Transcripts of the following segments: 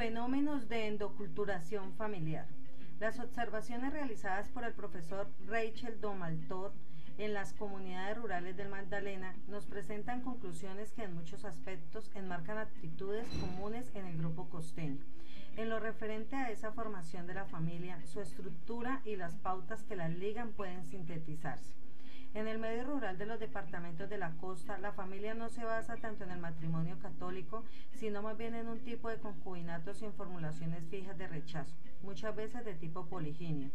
Fenómenos de endoculturación familiar. Las observaciones realizadas por el profesor Rachel Domaltot en las comunidades rurales del Magdalena nos presentan conclusiones que en muchos aspectos enmarcan actitudes comunes en el grupo costeño. En lo referente a esa formación de la familia, su estructura y las pautas que la ligan pueden sintetizarse. En el medio rural de los departamentos de la costa, la familia no se basa tanto en el matrimonio católico, sino más bien en un tipo de concubinato sin formulaciones fijas de rechazo, muchas veces de tipo poliginia.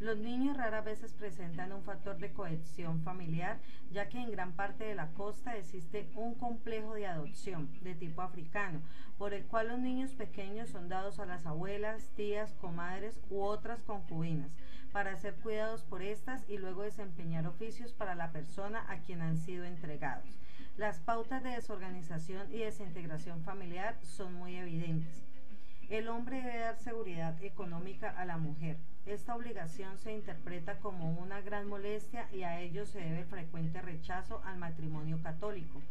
Los niños raras veces presentan un factor de cohesión familiar, ya que en gran parte de la costa existe un complejo de adopción de tipo africano, por el cual los niños pequeños son dados a las abuelas, tías, comadres u otras concubinas para ser cuidados por estas y luego desempeñar oficios para la persona a quien han sido entregados. Las pautas de desorganización y desintegración familiar son muy evidentes. El hombre debe dar seguridad económica a la mujer. Esta obligación se interpreta como una gran molestia y a ello se debe el frecuente rechazo al matrimonio católico.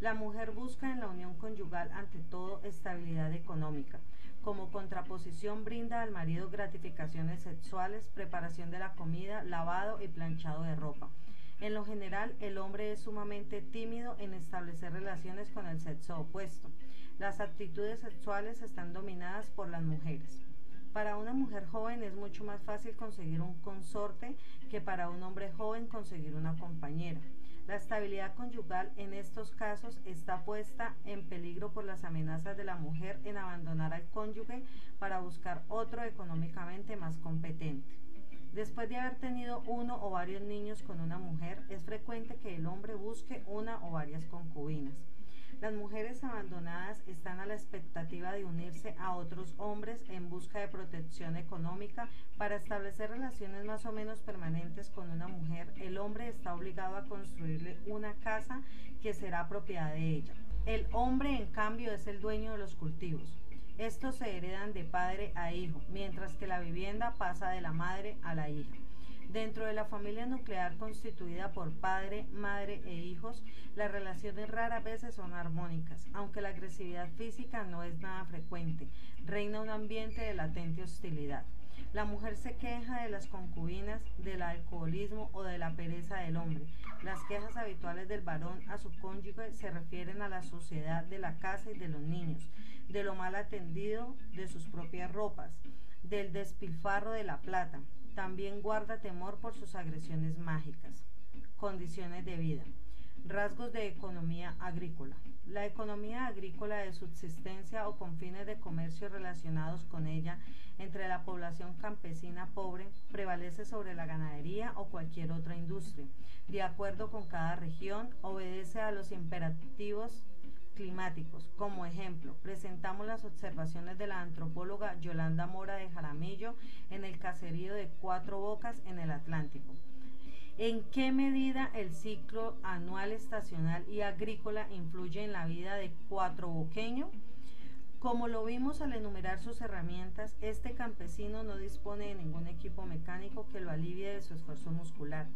La mujer busca en la unión conyugal ante todo estabilidad económica. Como contraposición brinda al marido gratificaciones sexuales, preparación de la comida, lavado y planchado de ropa. En lo general, el hombre es sumamente tímido en establecer relaciones con el sexo opuesto. Las actitudes sexuales están dominadas por las mujeres. Para una mujer joven es mucho más fácil conseguir un consorte que para un hombre joven conseguir una compañera. La estabilidad conyugal en estos casos está puesta en peligro por las amenazas de la mujer en abandonar al cónyuge para buscar otro económicamente más competente. Después de haber tenido uno o varios niños con una mujer, es frecuente que el hombre busque una o varias concubinas. Las mujeres abandonadas están a la expectativa de unirse a otros hombres en busca de protección económica para establecer relaciones más o menos permanentes con una mujer. El hombre está obligado a construirle una casa que será propiedad de ella. El hombre, en cambio, es el dueño de los cultivos. Estos se heredan de padre a hijo, mientras que la vivienda pasa de la madre a la hija. Dentro de la familia nuclear constituida por padre, madre e hijos, las relaciones raras veces son armónicas, aunque la agresividad física no es nada frecuente. Reina un ambiente de latente hostilidad. La mujer se queja de las concubinas, del alcoholismo o de la pereza del hombre. Las quejas habituales del varón a su cónyuge se refieren a la suciedad de la casa y de los niños, de lo mal atendido de sus propias ropas, del despilfarro de la plata, también guarda temor por sus agresiones mágicas. Condiciones de vida. Rasgos de economía agrícola. La economía agrícola de subsistencia o con fines de comercio relacionados con ella entre la población campesina pobre prevalece sobre la ganadería o cualquier otra industria. De acuerdo con cada región, obedece a los imperativos climáticos. Como ejemplo, presentamos las observaciones de la antropóloga Yolanda Mora de Jaramillo en el caserío de Cuatro Bocas en el Atlántico. ¿En qué medida el ciclo anual estacional y agrícola influye en la vida de Cuatro Boqueño? Como lo vimos al enumerar sus herramientas, este campesino no dispone de ningún equipo mecánico que lo alivie de su esfuerzo muscular.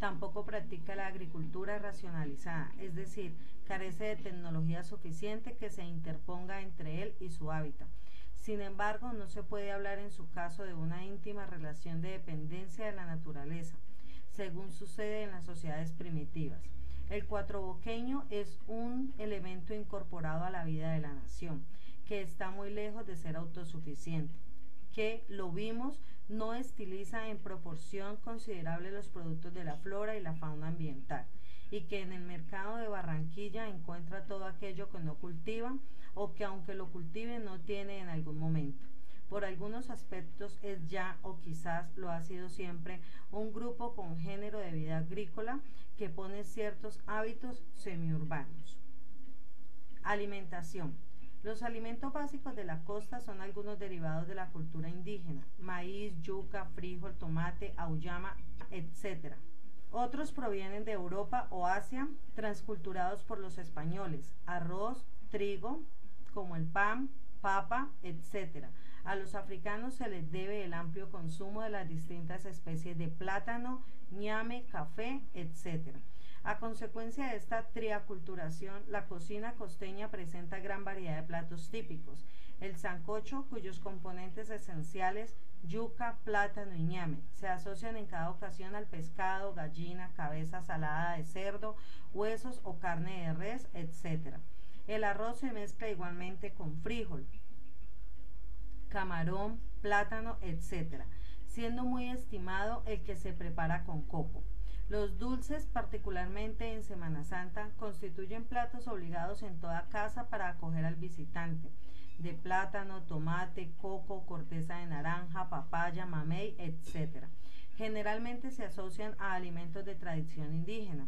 Tampoco practica la agricultura racionalizada, es decir, carece de tecnología suficiente que se interponga entre él y su hábitat. Sin embargo, no se puede hablar en su caso de una íntima relación de dependencia de la naturaleza, según sucede en las sociedades primitivas. El cuatroboqueño es un elemento incorporado a la vida de la nación que está muy lejos de ser autosuficiente, que lo vimos no estiliza en proporción considerable los productos de la flora y la fauna ambiental y que en el mercado de Barranquilla encuentra todo aquello que no cultiva o que aunque lo cultive no tiene en algún momento. Por algunos aspectos es ya o quizás lo ha sido siempre un grupo con género de vida agrícola que pone ciertos hábitos semiurbanos. Alimentación. Los alimentos básicos de la costa son algunos derivados de la cultura indígena, maíz, yuca, frijol, tomate, auyama, etc. Otros provienen de Europa o Asia, transculturados por los españoles, arroz, trigo, como el pan, papa, etc. A los africanos se les debe el amplio consumo de las distintas especies de plátano, ñame, café, etc. A consecuencia de esta triaculturación, la cocina costeña presenta gran variedad de platos típicos. El sancocho, cuyos componentes esenciales, yuca, plátano y ñame, se asocian en cada ocasión al pescado, gallina, cabeza salada de cerdo, huesos o carne de res, etc. El arroz se mezcla igualmente con frijol, camarón, plátano, etc., siendo muy estimado el que se prepara con coco. Los dulces, particularmente en Semana Santa, constituyen platos obligados en toda casa para acoger al visitante, de plátano, tomate, coco, corteza de naranja, papaya, mamey, etc. Generalmente se asocian a alimentos de tradición indígena.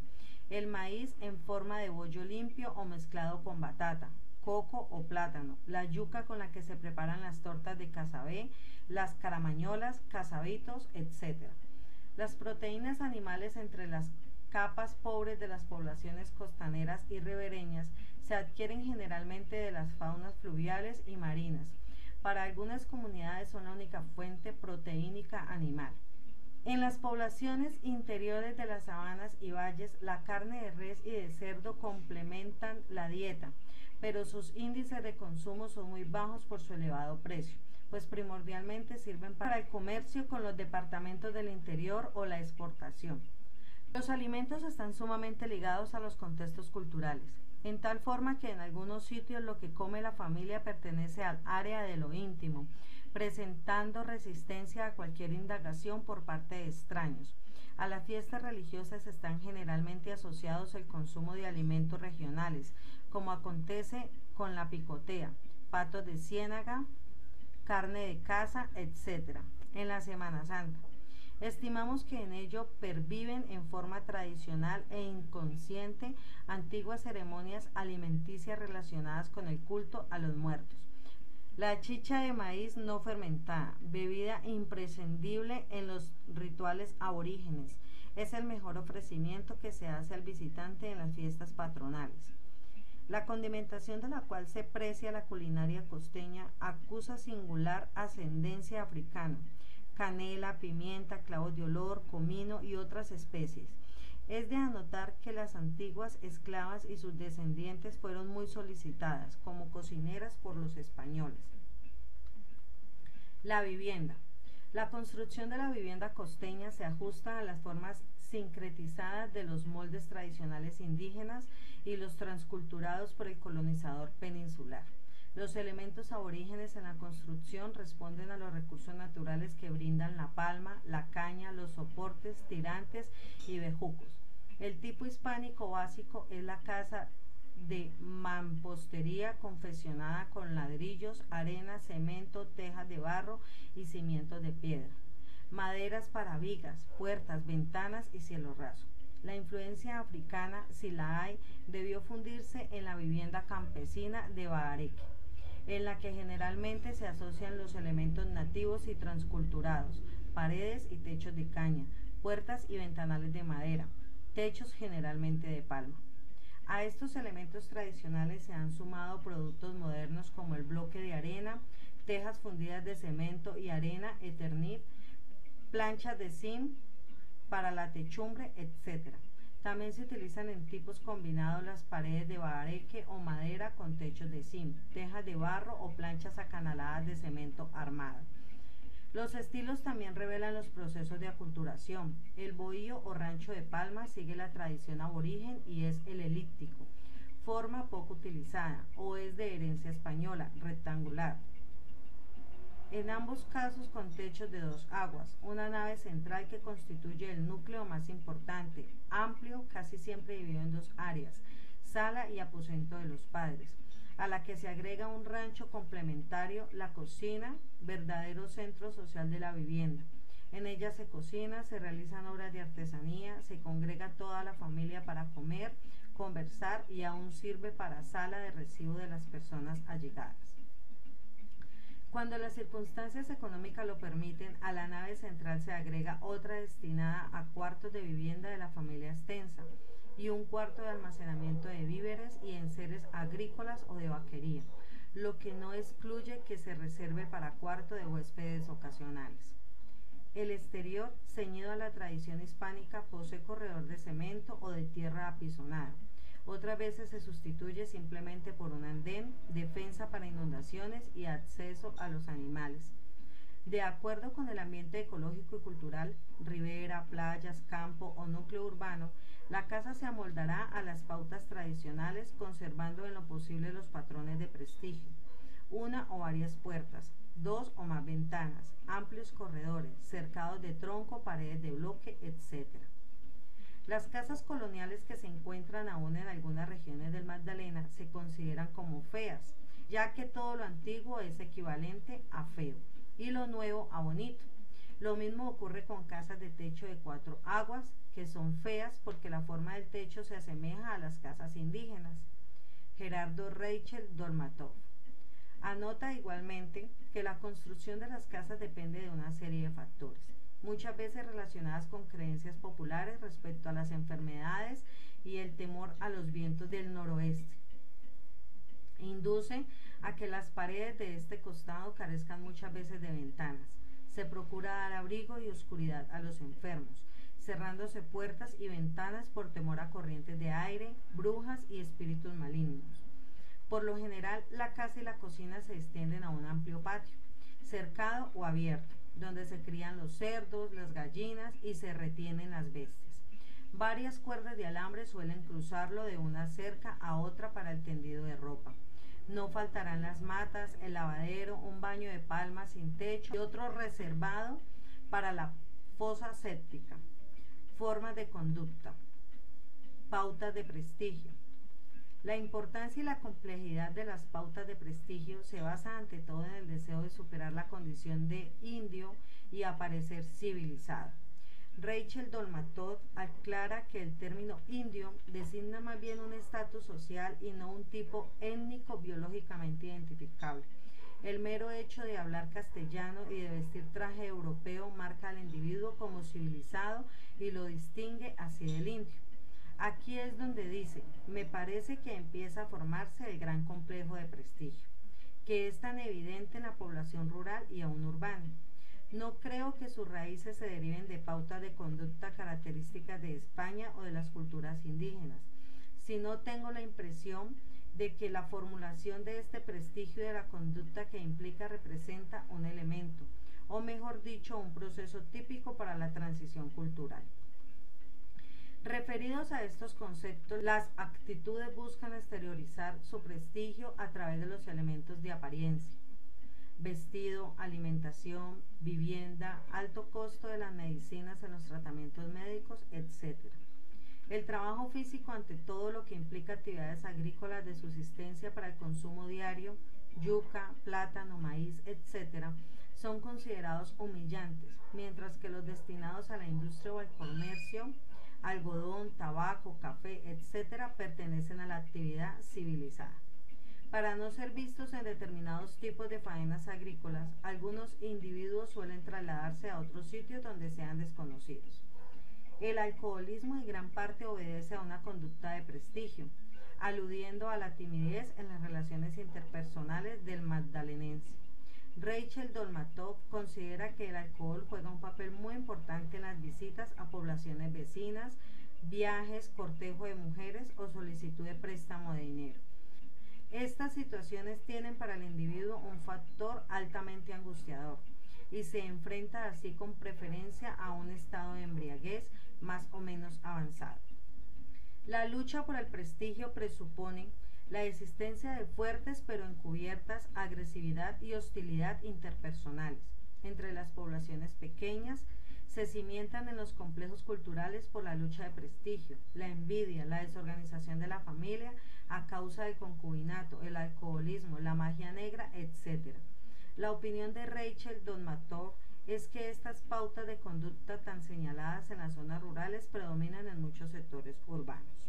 El maíz en forma de bollo limpio o mezclado con batata, coco o plátano, la yuca con la que se preparan las tortas de casabé, las caramañolas, casabitos, etc. Las proteínas animales entre las capas pobres de las poblaciones costaneras y ribereñas se adquieren generalmente de las faunas fluviales y marinas. Para algunas comunidades son la única fuente proteínica animal. En las poblaciones interiores de las sabanas y valles, la carne de res y de cerdo complementan la dieta, pero sus índices de consumo son muy bajos por su elevado precio, pues primordialmente sirven para el comercio con los departamentos del interior o la exportación. Los alimentos están sumamente ligados a los contextos culturales, en tal forma que en algunos sitios lo que come la familia pertenece al área de lo íntimo, presentando resistencia a cualquier indagación por parte de extraños. A las fiestas religiosas están generalmente asociados el consumo de alimentos regionales, como acontece con la picotea, patos de ciénaga, carne de caza, etc. en la Semana Santa. Estimamos que en ello perviven en forma tradicional e inconsciente antiguas ceremonias alimenticias relacionadas con el culto a los muertos. La chicha de maíz no fermentada, bebida imprescindible en los rituales aborígenes, es el mejor ofrecimiento que se hace al visitante en las fiestas patronales. La condimentación de la cual se precia la culinaria costeña acusa singular ascendencia africana, canela, pimienta, clavos de olor, comino y otras especies. Es de anotar que las antiguas esclavas y sus descendientes fueron muy solicitadas como cocineras por los españoles. La vivienda. La construcción de la vivienda costeña se ajusta a las formas sincretizadas de los moldes tradicionales indígenas y los transculturados por el colonizador peninsular. Los elementos aborígenes en la construcción responden a los recursos naturales que brindan la palma, la caña, los soportes, tirantes y bejucos. El tipo hispánico básico es la casa de mampostería confeccionada con ladrillos, arena, cemento, tejas de barro y cimientos de piedra, maderas para vigas, puertas, ventanas y cielo raso. La influencia africana, si la hay, debió fundirse en la vivienda campesina de Bahareque en la que generalmente se asocian los elementos nativos y transculturados, paredes y techos de caña, puertas y ventanales de madera, techos generalmente de palma. A estos elementos tradicionales se han sumado productos modernos como el bloque de arena, tejas fundidas de cemento y arena, eternit, planchas de zinc para la techumbre, etc. También se utilizan en tipos combinados las paredes de bareque o madera con techos de zinc, tejas de barro o planchas acanaladas de cemento armado. Los estilos también revelan los procesos de aculturación. El bohío o rancho de palma sigue la tradición aborigen y es el elíptico, forma poco utilizada o es de herencia española, rectangular, en ambos casos con techos de dos aguas, una nave central que constituye el núcleo más importante, amplio, casi siempre dividido en dos áreas, sala y aposento de los padres, a la que se agrega un rancho complementario, la cocina, verdadero centro social de la vivienda. En ella se cocina, se realizan obras de artesanía, se congrega toda la familia para comer, conversar y aún sirve para sala de recibo de las personas allegadas. Cuando las circunstancias económicas lo permiten, a la nave central se agrega otra destinada a cuartos de vivienda de la familia extensa y un cuarto de almacenamiento de víveres y enseres agrícolas o de vaquería, lo que no excluye que se reserve para cuarto de huéspedes ocasionales. El exterior, ceñido a la tradición hispánica, posee corredor de cemento o de tierra apisonada, Otras veces se sustituye simplemente por un andén, defensa para inundaciones y acceso a los animales. De acuerdo con el ambiente ecológico y cultural, ribera, playas, campo o núcleo urbano, la casa se amoldará a las pautas tradicionales conservando en lo posible los patrones de prestigio. Una o varias puertas, dos o más ventanas, amplios corredores, cercados de tronco, paredes de bloque, etc. Las casas coloniales que se encuentran aún en algunas regiones del Magdalena se consideran como feas, ya que todo lo antiguo es equivalente a feo y lo nuevo a bonito. Lo mismo ocurre con casas de techo de cuatro aguas, que son feas porque la forma del techo se asemeja a las casas indígenas. Gerardo Rachel Dolmatov. Anota igualmente que la construcción de las casas depende de una serie de factores, muchas veces relacionadas con creencias populares respecto a las enfermedades y el temor a los vientos del noroeste. Induce a que las paredes de este costado carezcan muchas veces de ventanas. Se procura dar abrigo y oscuridad a los enfermos, cerrándose puertas y ventanas por temor a corrientes de aire, brujas y espíritus malignos. Por lo general, la casa y la cocina se extienden a un amplio patio, cercado o abierto, donde se crían los cerdos, las gallinas y se retienen las bestias. Varias cuerdas de alambre suelen cruzarlo de una cerca a otra para el tendido de ropa. No faltarán las matas, el lavadero, un baño de palmas sin techo y otro reservado para la fosa séptica. Formas de conducta. Pautas de prestigio. La importancia y la complejidad de las pautas de prestigio se basa ante todo en el deseo de superar la condición de indio y aparecer civilizado. Rachel Dolmatot aclara que el término indio designa más bien un estatus social y no un tipo étnico biológicamente identificable. El mero hecho de hablar castellano y de vestir traje europeo marca al individuo como civilizado y lo distingue así del indio. Aquí es donde dice, me parece que empieza a formarse el gran complejo de prestigio, que es tan evidente en la población rural y aún urbana. No creo que sus raíces se deriven de pautas de conducta características de España o de las culturas indígenas, sino tengo la impresión de que la formulación de este prestigio de la conducta que implica representa un elemento, o mejor dicho, un proceso típico para la transición cultural. Referidos a estos conceptos, las actitudes buscan exteriorizar su prestigio a través de los elementos de apariencia vestido, alimentación, vivienda, alto costo de las medicinas en los tratamientos médicos, etc. El trabajo físico ante todo lo que implica actividades agrícolas de subsistencia para el consumo diario, yuca, plátano, maíz, etc., son considerados humillantes, mientras que los destinados a la industria o al comercio, algodón, tabaco, café, etc., pertenecen a la actividad civilizada. Para no ser vistos en determinados tipos de faenas agrícolas, algunos individuos suelen trasladarse a otros sitios donde sean desconocidos. El alcoholismo en gran parte obedece a una conducta de prestigio, aludiendo a la timidez en las relaciones interpersonales del magdalenense. Rachel Dolmatov considera que el alcohol juega un papel muy importante en las visitas a poblaciones vecinas, viajes, cortejo de mujeres o solicitud de préstamo de dinero. Estas situaciones tienen para el individuo un factor altamente angustiador y se enfrenta así con preferencia a un estado de embriaguez más o menos avanzado. La lucha por el prestigio presupone la existencia de fuertes pero encubiertas agresividad y hostilidad interpersonales entre las poblaciones pequeñas se cimientan en los complejos culturales por la lucha de prestigio, la envidia, la desorganización de la familia a causa del concubinato, el alcoholismo, la magia negra, etc. La opinión de Rachel Donmator es que estas pautas de conducta tan señaladas en las zonas rurales predominan en muchos sectores urbanos.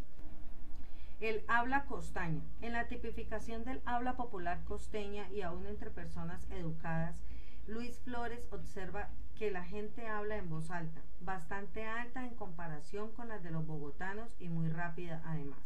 El habla costaña. En la tipificación del habla popular costeña y aún entre personas educadas, Luis Flores observa que la gente habla en voz alta, bastante alta en comparación con las de los bogotanos y muy rápida además.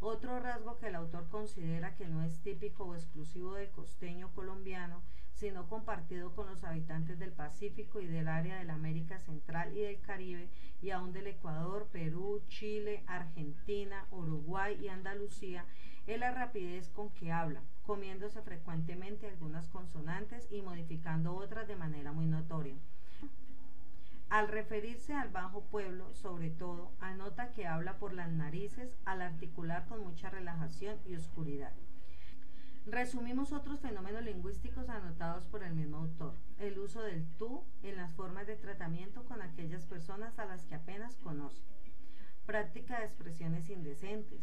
Otro rasgo que el autor considera que no es típico o exclusivo del costeño colombiano sino compartido con los habitantes del Pacífico y del área de la América Central y del Caribe y aún del Ecuador, Perú, Chile, Argentina, Uruguay y Andalucía, es la rapidez con que habla, comiéndose frecuentemente algunas consonantes y modificando otras de manera muy notoria. Al referirse al bajo pueblo, sobre todo, anota que habla por las narices al articular con mucha relajación y oscuridad. Resumimos otros fenómenos lingüísticos anotados por el mismo autor. El uso del tú en las formas de tratamiento con aquellas personas a las que apenas conoce. Práctica de expresiones indecentes.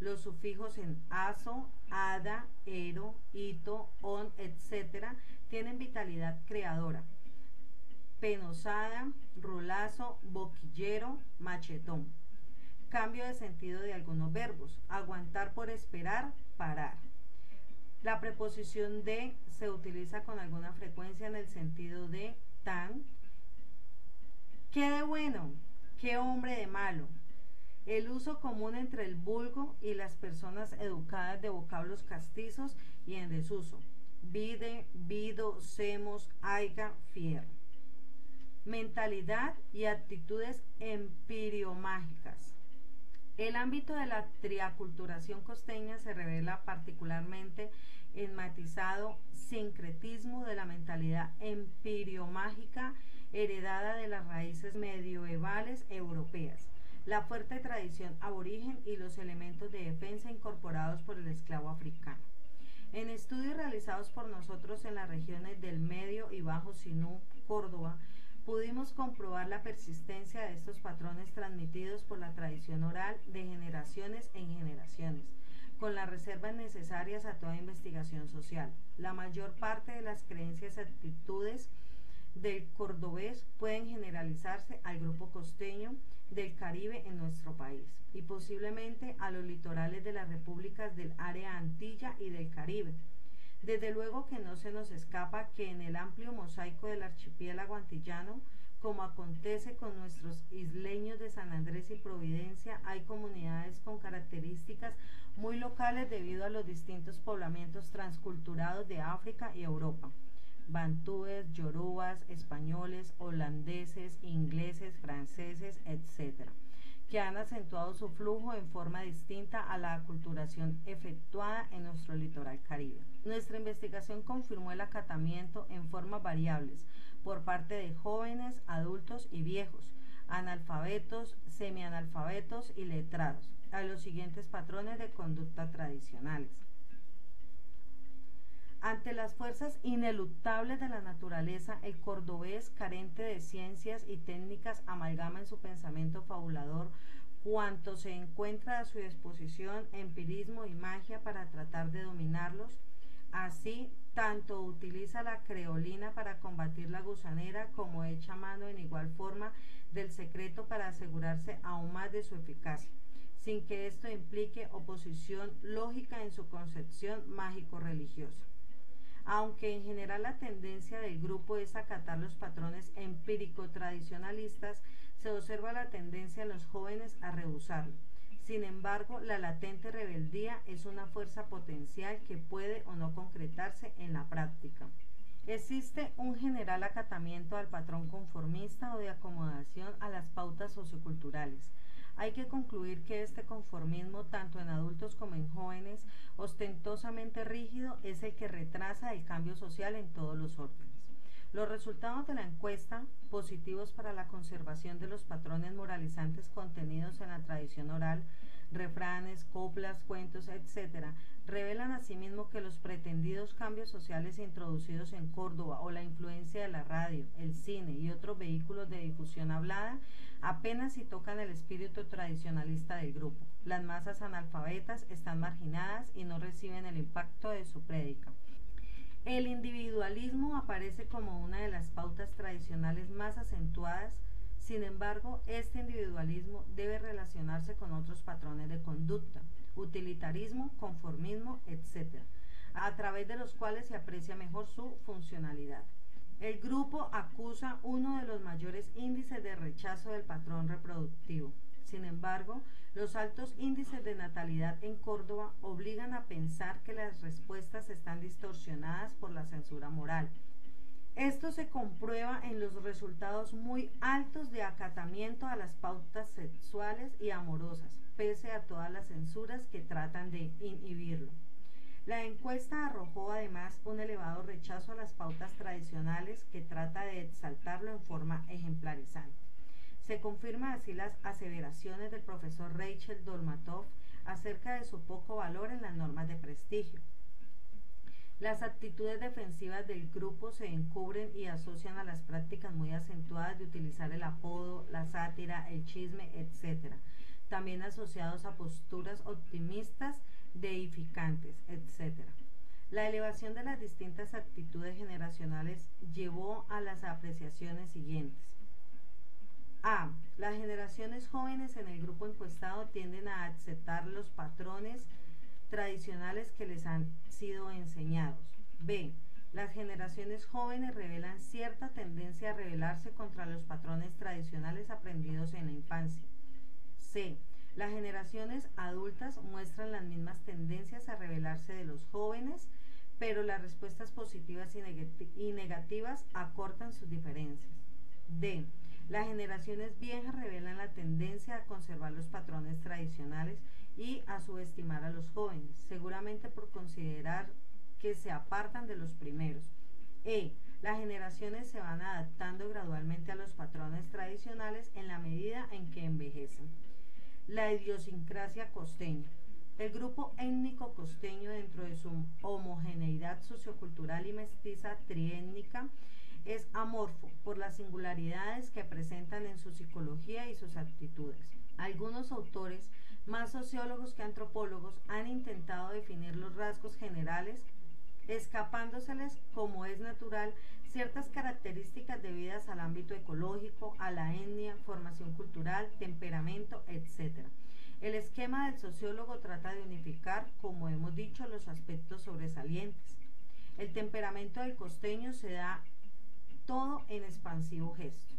Los sufijos en aso, ada, ero, ito, on, etc. tienen vitalidad creadora penosada, rolazo, boquillero, machetón. Cambio de sentido de algunos verbos. Aguantar por esperar, parar. La preposición de se utiliza con alguna frecuencia en el sentido de tan. ¿Qué de bueno? ¿Qué hombre de malo? El uso común entre el vulgo y las personas educadas de vocablos castizos y en desuso. Vide, vido, semos, aiga, fierro mentalidad y actitudes empiriomágicas. El ámbito de la triaculturación costeña se revela particularmente en matizado sincretismo de la mentalidad empiriomágica heredada de las raíces medievales europeas, la fuerte tradición aborigen y los elementos de defensa incorporados por el esclavo africano. En estudios realizados por nosotros en las regiones del Medio y Bajo Sinú, Córdoba, pudimos comprobar la persistencia de estos patrones transmitidos por la tradición oral de generaciones en generaciones, con las reservas necesarias a toda investigación social. La mayor parte de las creencias y actitudes del cordobés pueden generalizarse al grupo costeño del Caribe en nuestro país y posiblemente a los litorales de las repúblicas del área Antilla y del Caribe desde luego que no se nos escapa que en el amplio mosaico del archipiélago antillano, como acontece con nuestros isleños de San Andrés y Providencia, hay comunidades con características muy locales debido a los distintos poblamientos transculturados de África y Europa. Bantúes, yorubas, españoles, holandeses, ingleses, franceses, etc., que han acentuado su flujo en forma distinta a la aculturación efectuada en nuestro litoral caribe. Nuestra investigación confirmó el acatamiento en formas variables por parte de jóvenes, adultos y viejos, analfabetos, semianalfabetos y letrados, a los siguientes patrones de conducta tradicionales. Ante las fuerzas ineluctables de la naturaleza, el cordobés, carente de ciencias y técnicas, amalgama en su pensamiento fabulador cuanto se encuentra a su disposición, empirismo y magia para tratar de dominarlos, Así, tanto utiliza la creolina para combatir la gusanera como echa mano en igual forma del secreto para asegurarse aún más de su eficacia, sin que esto implique oposición lógica en su concepción mágico-religiosa. Aunque en general la tendencia del grupo es acatar los patrones empírico-tradicionalistas, se observa la tendencia en los jóvenes a rehusarlo sin embargo, la latente rebeldía es una fuerza potencial que puede o no concretarse en la práctica. Existe un general acatamiento al patrón conformista o de acomodación a las pautas socioculturales. Hay que concluir que este conformismo, tanto en adultos como en jóvenes, ostentosamente rígido, es el que retrasa el cambio social en todos los órdenes. Los resultados de la encuesta, positivos para la conservación de los patrones moralizantes contenidos en la tradición oral, refranes, coplas, cuentos, etc., revelan asimismo que los pretendidos cambios sociales introducidos en Córdoba o la influencia de la radio, el cine y otros vehículos de difusión hablada apenas si tocan el espíritu tradicionalista del grupo. Las masas analfabetas están marginadas y no reciben el impacto de su prédica. El individualismo aparece como una de las pautas tradicionales más acentuadas, sin embargo, este individualismo debe relacionarse con otros patrones de conducta, utilitarismo, conformismo, etc., a través de los cuales se aprecia mejor su funcionalidad. El grupo acusa uno de los mayores índices de rechazo del patrón reproductivo, Sin embargo, los altos índices de natalidad en Córdoba obligan a pensar que las respuestas están distorsionadas por la censura moral. Esto se comprueba en los resultados muy altos de acatamiento a las pautas sexuales y amorosas, pese a todas las censuras que tratan de inhibirlo. La encuesta arrojó además un elevado rechazo a las pautas tradicionales que trata de exaltarlo en forma ejemplarizante. Se confirma así las aseveraciones del profesor Rachel Dolmatov acerca de su poco valor en las normas de prestigio. Las actitudes defensivas del grupo se encubren y asocian a las prácticas muy acentuadas de utilizar el apodo, la sátira, el chisme, etc., también asociados a posturas optimistas, deificantes, etc. La elevación de las distintas actitudes generacionales llevó a las apreciaciones siguientes. A. Las generaciones jóvenes en el grupo encuestado tienden a aceptar los patrones tradicionales que les han sido enseñados. B. Las generaciones jóvenes revelan cierta tendencia a rebelarse contra los patrones tradicionales aprendidos en la infancia. C. Las generaciones adultas muestran las mismas tendencias a rebelarse de los jóvenes, pero las respuestas positivas y, negativas acortan sus diferencias. D. Las generaciones viejas revelan la tendencia a conservar los patrones tradicionales y a subestimar a los jóvenes, seguramente por considerar que se apartan de los primeros. E. Las generaciones se van adaptando gradualmente a los patrones tradicionales en la medida en que envejecen. La idiosincrasia costeña. El grupo étnico costeño dentro de su homogeneidad sociocultural y mestiza triétnica es amorfo por las singularidades que presentan en su psicología y sus actitudes. Algunos autores, más sociólogos que antropólogos, han intentado definir los rasgos generales, escapándoseles, como es natural, ciertas características debidas al ámbito ecológico, a la etnia, formación cultural, temperamento, etc. El esquema del sociólogo trata de unificar, como hemos dicho, los aspectos sobresalientes. El temperamento del costeño se da todo en expansivo gesto.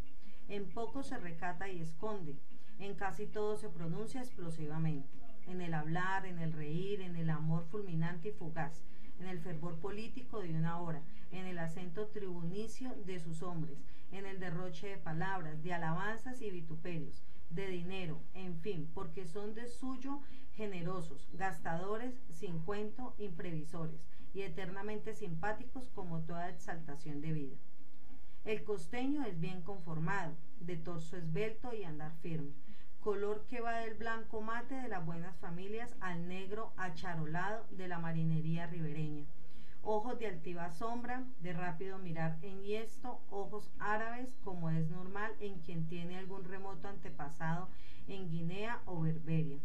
En poco se recata y esconde, en casi todo se pronuncia explosivamente, en el hablar, en el reír, en el amor fulminante y fugaz, en el fervor político de una hora, en el acento tribunicio de sus hombres, en el derroche de palabras, de alabanzas y vituperios, de dinero, en fin, porque son de suyo generosos, gastadores, sin cuento, imprevisores y eternamente simpáticos como toda exaltación de vida. El costeño es bien conformado, de torso esbelto y andar firme, color que va del blanco mate de las buenas familias al negro acharolado de la marinería ribereña. Ojos de altiva sombra, de rápido mirar enhiesto, ojos árabes como es normal en quien tiene algún remoto antepasado en Guinea o Berberia.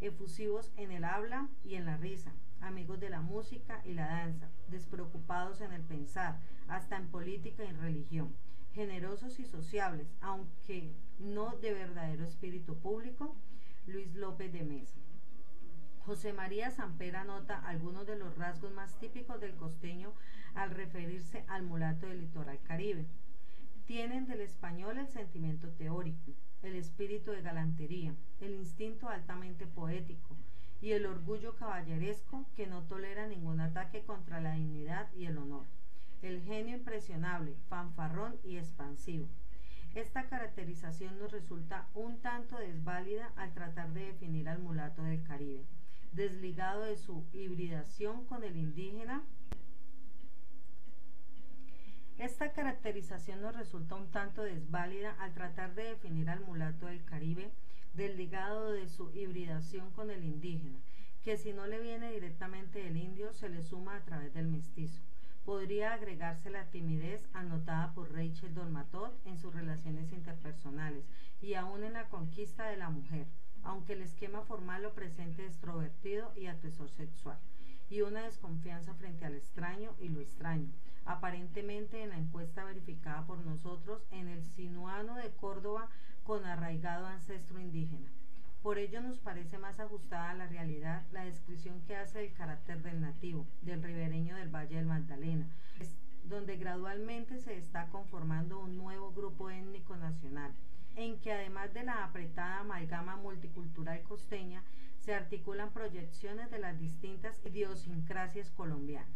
Efusivos en el habla y en la risa, amigos de la música y la danza, despreocupados en el pensar, hasta en política y religión, generosos y sociables, aunque no de verdadero espíritu público, Luis López de Mesa. José María Sampera nota algunos de los rasgos más típicos del costeño al referirse al mulato del litoral caribe. Tienen del español el sentimiento teórico, el espíritu de galantería, el instinto altamente poético y el orgullo caballeresco que no tolera ningún ataque contra la dignidad y el honor el genio impresionable, fanfarrón y expansivo. Esta caracterización nos resulta un tanto desválida al tratar de definir al mulato del Caribe, desligado de su hibridación con el indígena. Esta caracterización nos resulta un tanto desválida al tratar de definir al mulato del Caribe, desligado de su hibridación con el indígena, que si no le viene directamente del indio, se le suma a través del mestizo. Podría agregarse la timidez anotada por Rachel Dolmatot en sus relaciones interpersonales y aún en la conquista de la mujer, aunque el esquema formal lo presente extrovertido y atesor sexual, y una desconfianza frente al extraño y lo extraño, aparentemente en la encuesta verificada por nosotros en el sinuano de Córdoba con arraigado ancestro indígena. Por ello nos parece más ajustada a la realidad la descripción que hace del carácter del nativo, del ribereño del Valle del Magdalena, donde gradualmente se está conformando un nuevo grupo étnico nacional, en que además de la apretada amalgama multicultural costeña, se articulan proyecciones de las distintas idiosincrasias colombianas.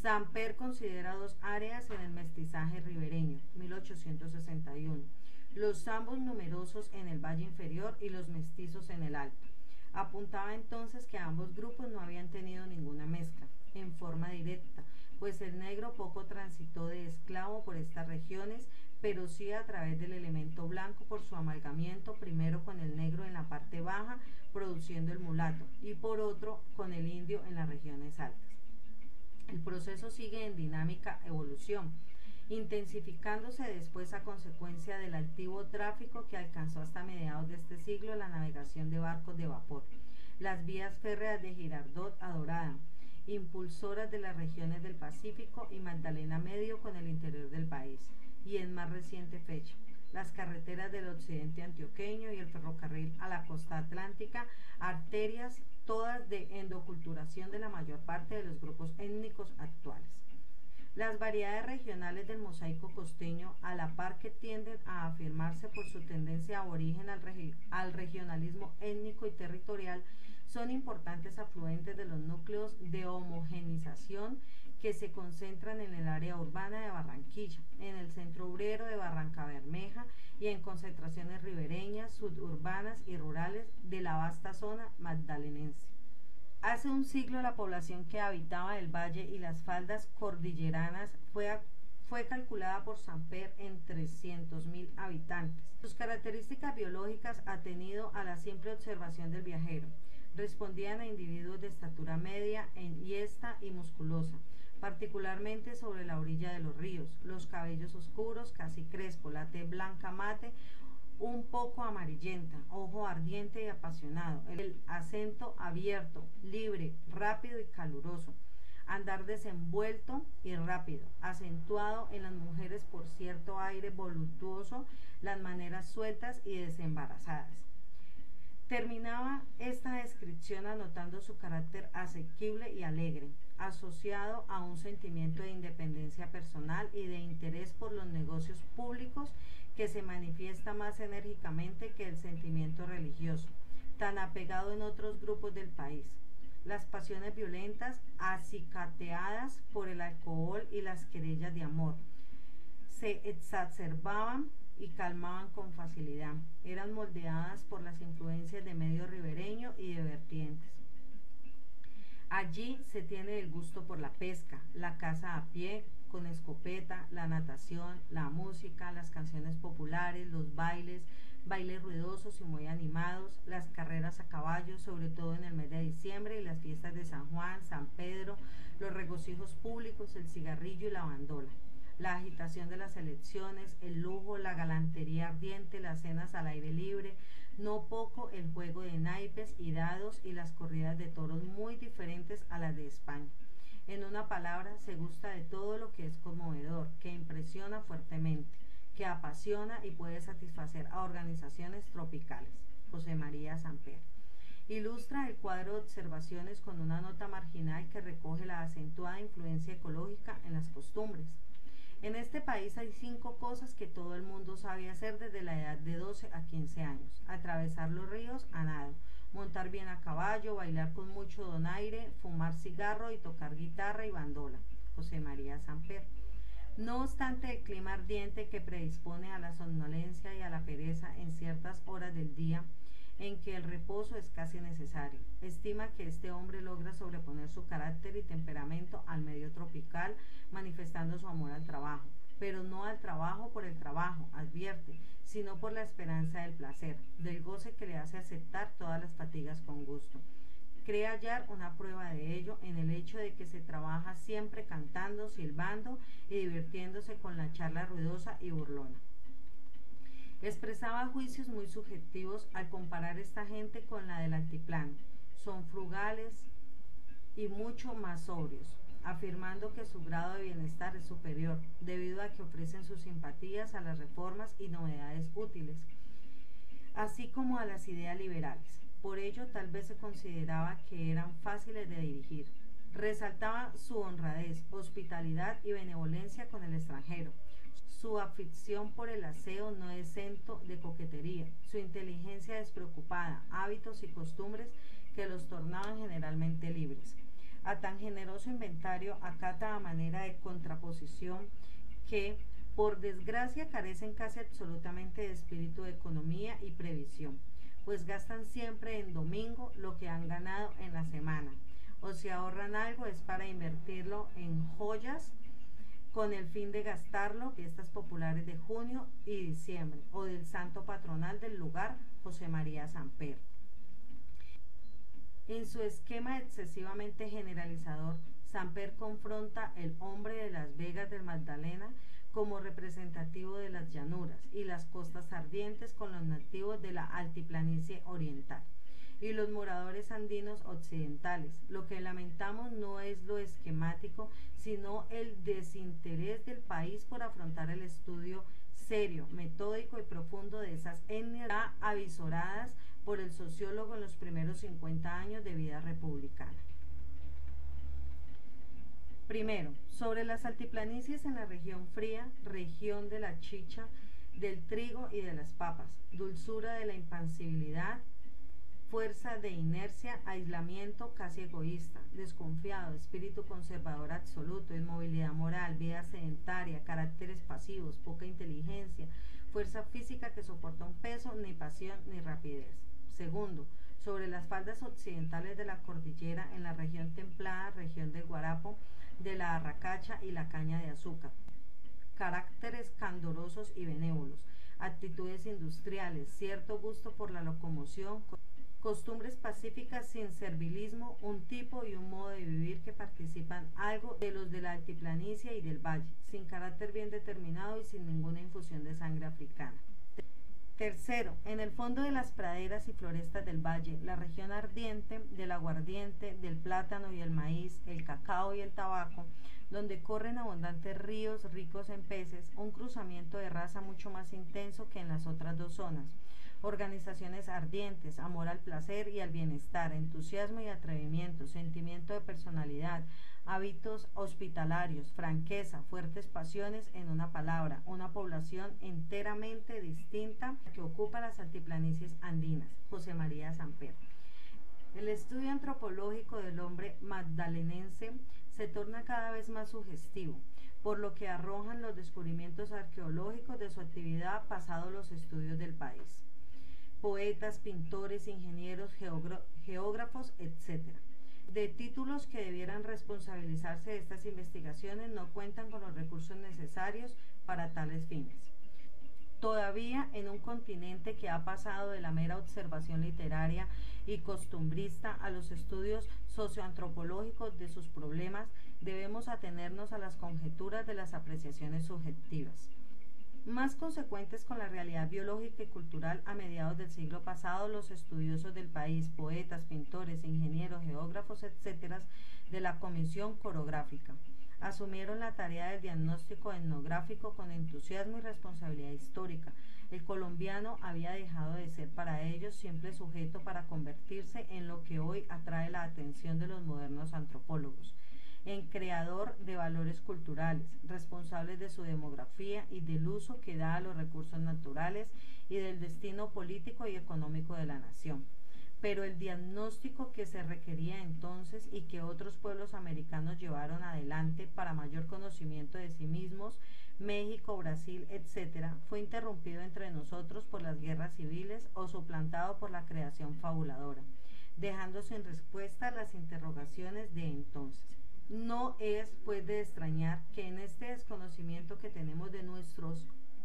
Samper considera dos áreas en el mestizaje ribereño, 1861, los zambos numerosos en el valle inferior y los mestizos en el alto. Apuntaba entonces que ambos grupos no habían tenido ninguna mezcla, en forma directa, pues el negro poco transitó de esclavo por estas regiones, pero sí a través del elemento blanco por su amalgamiento primero con el negro en la parte baja, produciendo el mulato, y por otro con el indio en las regiones altas. El proceso sigue en dinámica evolución, intensificándose después a consecuencia del altivo tráfico que alcanzó hasta mediados de este siglo la navegación de barcos de vapor, las vías férreas de Girardot a Dorada, impulsoras de las regiones del Pacífico y Magdalena Medio con el interior del país, y en más reciente fecha, las carreteras del occidente antioqueño y el ferrocarril a la costa atlántica, arterias todas de endoculturación de la mayor parte de los grupos étnicos actuales. Las variedades regionales del mosaico costeño, a la par que tienden a afirmarse por su tendencia aborigen al, al regionalismo étnico y territorial, son importantes afluentes de los núcleos de homogenización que se concentran en el área urbana de Barranquilla, en el centro obrero de Barranca Bermeja y en concentraciones ribereñas, suburbanas y rurales de la vasta zona magdalenense. Hace un siglo la población que habitaba el valle y las faldas cordilleranas fue, fue calculada por Samper en 300.000 habitantes. Sus características biológicas tenido a la simple observación del viajero respondían a individuos de estatura media, enhiesta y musculosa, particularmente sobre la orilla de los ríos, los cabellos oscuros, casi crespo, la tez blanca mate, un poco amarillenta, ojo ardiente y apasionado, el acento abierto, libre, rápido y caluroso, andar desenvuelto y rápido, acentuado en las mujeres por cierto aire voluptuoso, las maneras sueltas y desembarazadas. Terminaba esta descripción anotando su carácter asequible y alegre, asociado a un sentimiento de independencia personal y de interés por los negocios públicos que se manifiesta más enérgicamente que el sentimiento religioso, tan apegado en otros grupos del país. Las pasiones violentas, acicateadas por el alcohol y las querellas de amor, se exacerbaban y calmaban con facilidad. Eran moldeadas por las influencias de medio ribereño y de vertientes. Allí se tiene el gusto por la pesca, la caza a pie, con escopeta, la natación, la música, las canciones populares, los bailes, bailes ruidosos y muy animados, las carreras a caballo, sobre todo en el mes de diciembre y las fiestas de San Juan, San Pedro, los regocijos públicos, el cigarrillo y la bandola, la agitación de las elecciones, el lujo, la galantería ardiente, las cenas al aire libre, no poco el juego de naipes y dados y las corridas de toros muy diferentes a las de España. En una palabra, se gusta de todo lo que es conmovedor, que impresiona fuertemente, que apasiona y puede satisfacer a organizaciones tropicales. José María Samper. Ilustra el cuadro de observaciones con una nota marginal que recoge la acentuada influencia ecológica en las costumbres en este país hay cinco cosas que todo el mundo sabe hacer desde la edad de 12 a 15 años. Atravesar los ríos a nado, montar bien a caballo, bailar con mucho donaire, fumar cigarro y tocar guitarra y bandola. José María Samper. No obstante el clima ardiente que predispone a la somnolencia y a la pereza en ciertas horas del día, en que el reposo es casi necesario. Estima que este hombre logra sobreponer su carácter y temperamento al medio tropical, manifestando su amor al trabajo, pero no al trabajo por el trabajo, advierte, sino por la esperanza del placer, del goce que le hace aceptar todas las fatigas con gusto. Cree hallar una prueba de ello en el hecho de que se trabaja siempre cantando, silbando y divirtiéndose con la charla ruidosa y burlona. Expresaba juicios muy subjetivos al comparar esta gente con la del altiplano. Son frugales y mucho más sobrios, afirmando que su grado de bienestar es superior, debido a que ofrecen sus simpatías a las reformas y novedades útiles, así como a las ideas liberales. Por ello, tal vez se consideraba que eran fáciles de dirigir. Resaltaba su honradez, hospitalidad y benevolencia con el extranjero, Su afición por el aseo no exento de coquetería, su inteligencia despreocupada, hábitos y costumbres que los tornaban generalmente libres. A tan generoso inventario acata a manera de contraposición que, por desgracia, carecen casi absolutamente de espíritu de economía y previsión, pues gastan siempre en domingo lo que han ganado en la semana, o si ahorran algo es para invertirlo en joyas, con el fin de gastarlo, fiestas populares de junio y diciembre, o del santo patronal del lugar, José María Samper. En su esquema excesivamente generalizador, Samper confronta el hombre de las Vegas del Magdalena como representativo de las llanuras y las costas ardientes con los nativos de la altiplanicie oriental y los moradores andinos occidentales. Lo que lamentamos no es lo esquemático, sino el desinterés del país por afrontar el estudio serio, metódico y profundo de esas etnias avisoradas por el sociólogo en los primeros 50 años de vida republicana. Primero, sobre las altiplanicies en la región fría, región de la chicha, del trigo y de las papas, dulzura de la impansibilidad, fuerza de inercia, aislamiento casi egoísta, desconfiado, espíritu conservador absoluto, inmovilidad moral, vida sedentaria, caracteres pasivos, poca inteligencia, fuerza física que soporta un peso, ni pasión ni rapidez. Segundo, sobre las faldas occidentales de la cordillera en la región templada, región del Guarapo, de la arracacha y la caña de azúcar. Caracteres candorosos y benévolos, actitudes industriales, cierto gusto por la locomoción, costumbres pacíficas sin servilismo, un tipo y un modo de vivir que participan algo de los de la altiplanicie y del valle, sin carácter bien determinado y sin ninguna infusión de sangre africana. Tercero, en el fondo de las praderas y florestas del valle, la región ardiente del aguardiente, del plátano y el maíz, el cacao y el tabaco, donde corren abundantes ríos ricos en peces, un cruzamiento de raza mucho más intenso que en las otras dos zonas organizaciones ardientes, amor al placer y al bienestar, entusiasmo y atrevimiento, sentimiento de personalidad, hábitos hospitalarios, franqueza, fuertes pasiones, en una palabra, una población enteramente distinta que ocupa las altiplanicies andinas. José María Samper. El estudio antropológico del hombre magdalenense se torna cada vez más sugestivo, por lo que arrojan los descubrimientos arqueológicos de su actividad pasado los estudios del país poetas, pintores, ingenieros, geógrafos, etc. De títulos que debieran responsabilizarse de estas investigaciones no cuentan con los recursos necesarios para tales fines. Todavía en un continente que ha pasado de la mera observación literaria y costumbrista a los estudios socioantropológicos de sus problemas, debemos atenernos a las conjeturas de las apreciaciones subjetivas más consecuentes con la realidad biológica y cultural a mediados del siglo pasado, los estudiosos del país, poetas, pintores, ingenieros, geógrafos, etc., de la Comisión Corográfica, asumieron la tarea del diagnóstico etnográfico con entusiasmo y responsabilidad histórica. El colombiano había dejado de ser para ellos simple sujeto para convertirse en lo que hoy atrae la atención de los modernos antropólogos en creador de valores culturales, responsables de su demografía y del uso que da a los recursos naturales y del destino político y económico de la nación. Pero el diagnóstico que se requería entonces y que otros pueblos americanos llevaron adelante para mayor conocimiento de sí mismos, México, Brasil, etc., fue interrumpido entre nosotros por las guerras civiles o suplantado por la creación fabuladora, dejando sin respuesta las interrogaciones de entonces. No es pues de extrañar que en este desconocimiento que tenemos de nuestros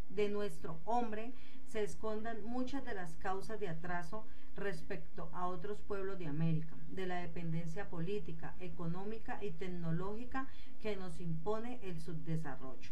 de nuestro hombre se escondan muchas de las causas de atraso respecto a otros pueblos de América, de la dependencia política, económica y tecnológica que nos impone el subdesarrollo.